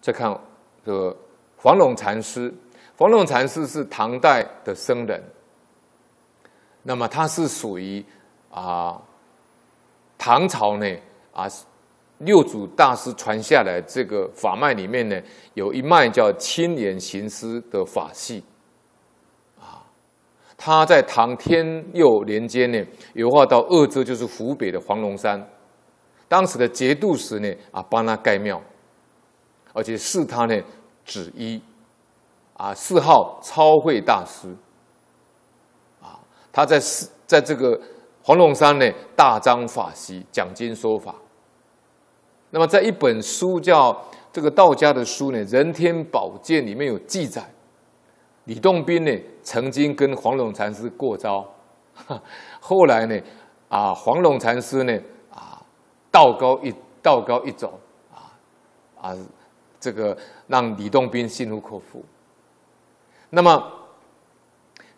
再看这个黄龙禅师，黄龙禅师是唐代的僧人，那么他是属于啊唐朝呢啊六祖大师传下来这个法脉里面呢，有一脉叫青莲行师的法系。他在唐天佑年间呢，游化到鄂州，就是湖北的黄龙山。当时的节度使呢，啊，帮他盖庙，而且是他呢紫衣，啊，谥号超慧大师。啊，他在在这个黄龙山呢，大张法席，讲经说法。那么，在一本书叫这个道家的书呢，《人天宝鉴》里面有记载。李洞宾呢，曾经跟黄龙禅师过招，后来呢，啊，黄龙禅师呢，啊，道高一道高一走，啊啊，这个让李洞宾心服口服。那么，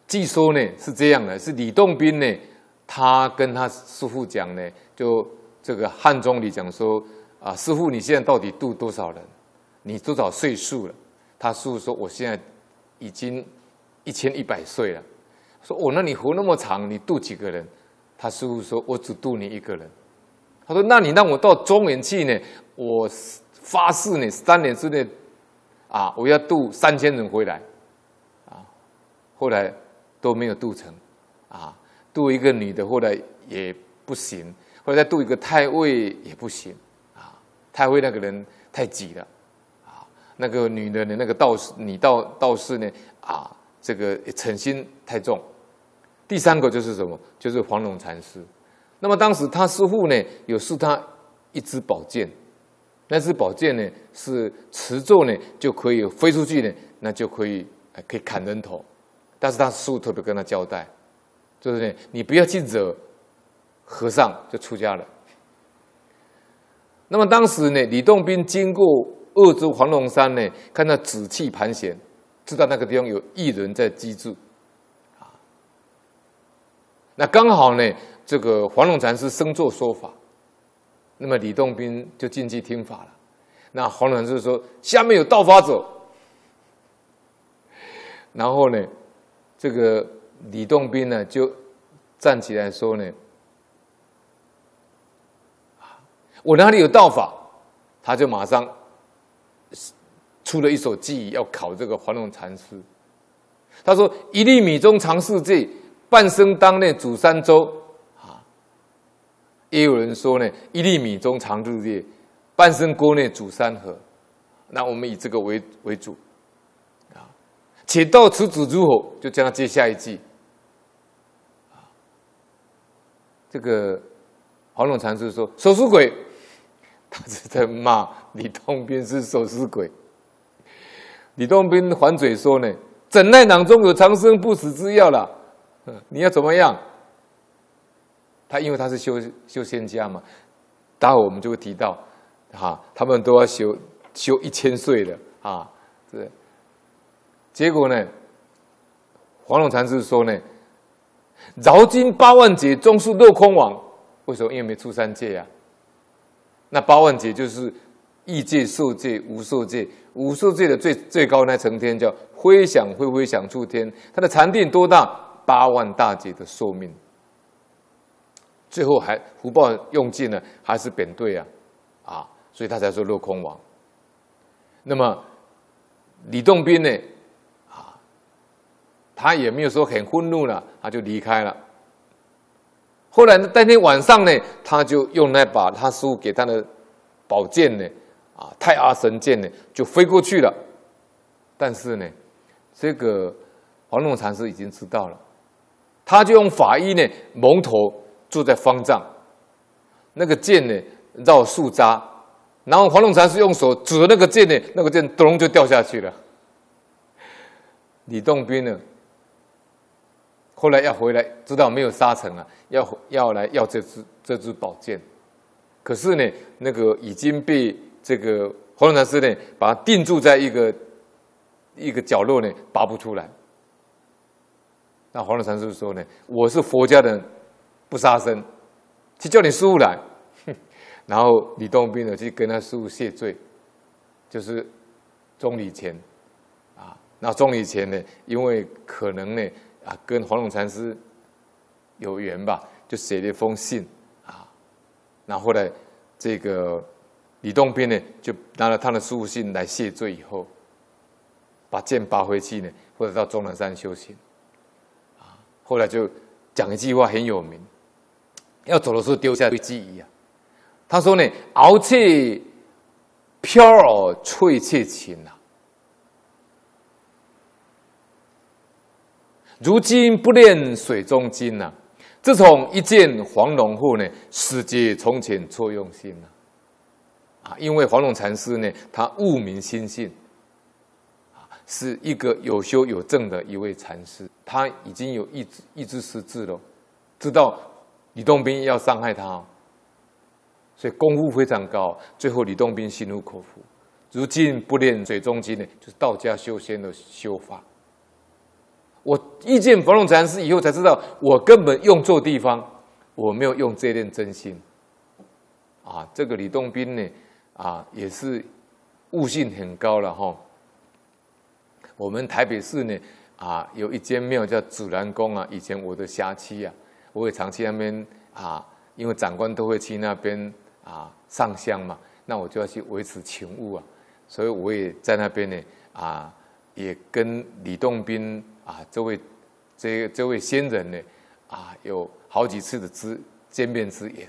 据说呢是这样的，是李洞宾呢，他跟他师傅讲呢，就这个汉中里讲说，啊，师傅你现在到底度多少人？你多少岁数了？他师傅说，我现在。已经一千一百岁了，说哦，那你活那么长，你度几个人？他师傅说，我只度你一个人。他说，那你让我到中原去呢？我发誓呢，三年之内，啊，我要渡三千人回来，啊，后来都没有渡成，啊，渡一个女的后来也不行，后来再渡一个太尉也不行，啊，太尉那个人太急了。啊那个女的呢？那个道士，女道道士呢？啊，这个诚心太重。第三个就是什么？就是黄龙禅师。那么当时他师父呢，有赐他一支宝剑，那支宝剑呢是持咒呢就可以飞出去呢，那就可以可以砍人头。但是他师父特别跟他交代，就是呢，你不要去惹和尚，就出家了。那么当时呢，李洞宾经过。鄂州黄龙山呢，看到紫气盘旋，知道那个地方有异人在居住，啊，那刚好呢，这个黄龙禅师升座说法，那么李洞宾就进去听法了。那黄龙禅师说：“下面有道法者。”然后呢，这个李洞宾呢就站起来说呢：“我哪里有道法？”他就马上。出了一首偈要考这个黄龙禅师，他说：“一粒米中藏世界，半生当内煮三粥。”也有人说呢，“一粒米中藏日月，半生锅内煮三合。”那我们以这个为为主啊。且道此子如何？就将他接下一句。啊，这个黄龙禅师说：“手撕鬼。”他是在骂李洞宾是手撕鬼。李洞宾还嘴说呢：“怎奈囊中有长生不死之药了？你要怎么样？”他因为他是修修仙家嘛，待会我们就会提到，哈，他们都要修修一千岁的啊，是。结果呢，黄龙禅师说呢：“饶经八万劫，终是落空王。为什么？因为没出三界呀。那八万劫就是。”异界、受界、无受界，无受界的最最高那层天叫飞翔飞飞想出天，它的禅定多大？八万大劫的寿命，最后还福报用尽了，还是贬对啊，啊，所以他才说落空王。那么李洞宾呢？啊，他也没有说很愤怒了，他就离开了。后来呢，当天晚上呢，他就用那把他师傅给他的宝剑呢。啊，太阿神剑呢，就飞过去了。但是呢，这个黄龙禅师已经知道了，他就用法衣呢蒙头坐在方丈，那个剑呢绕树扎，然后黄龙禅师用手指着那个剑呢，那个剑咚就掉下去了。李洞宾呢，后来要回来，知道没有杀成啊，要要来要这支这支宝剑，可是呢，那个已经被。这个黄龙禅师呢，把他定住在一个一个角落呢，拔不出来。那黄龙禅师说呢：“我是佛家的人，不杀生，去叫你师傅来。”然后李洞宾呢，去跟他师傅谢罪，就是钟离前啊。那钟离前呢，因为可能呢啊跟黄龙禅师有缘吧，就写了一封信啊。那后来这个李洞宾呢，就拿了他的书信来谢罪，以后把剑拔回去呢，或者到终南山修行啊。后来就讲一句话很有名，要走的时候丢下一句偈啊。他说呢：“遨却飘而翠却勤呐，如今不念水中金呐。自从一见黄龙后呢，始觉从前错用心呐。啊，因为黄龙禅师呢，他悟明心性，啊，是一个有修有证的一位禅师，他已经有一一知识字了，知道李洞宾要伤害他。”所以功夫非常高，最后李洞宾心服口服。如今不念水中金呢，就是道家修仙的修法。我遇见冯龙禅师以后才知道，我根本用错地方，我没有用这念真心。啊，这个李洞宾呢，啊，也是悟性很高了哈。我们台北市呢，啊，有一间庙叫紫兰宫啊，以前我的辖区啊，我也常去那边啊，因为长官都会去那边。啊，上香嘛，那我就要去维持勤务啊，所以我也在那边呢，啊，也跟李洞宾啊这位这这位仙人呢，啊，有好几次的之见面之缘。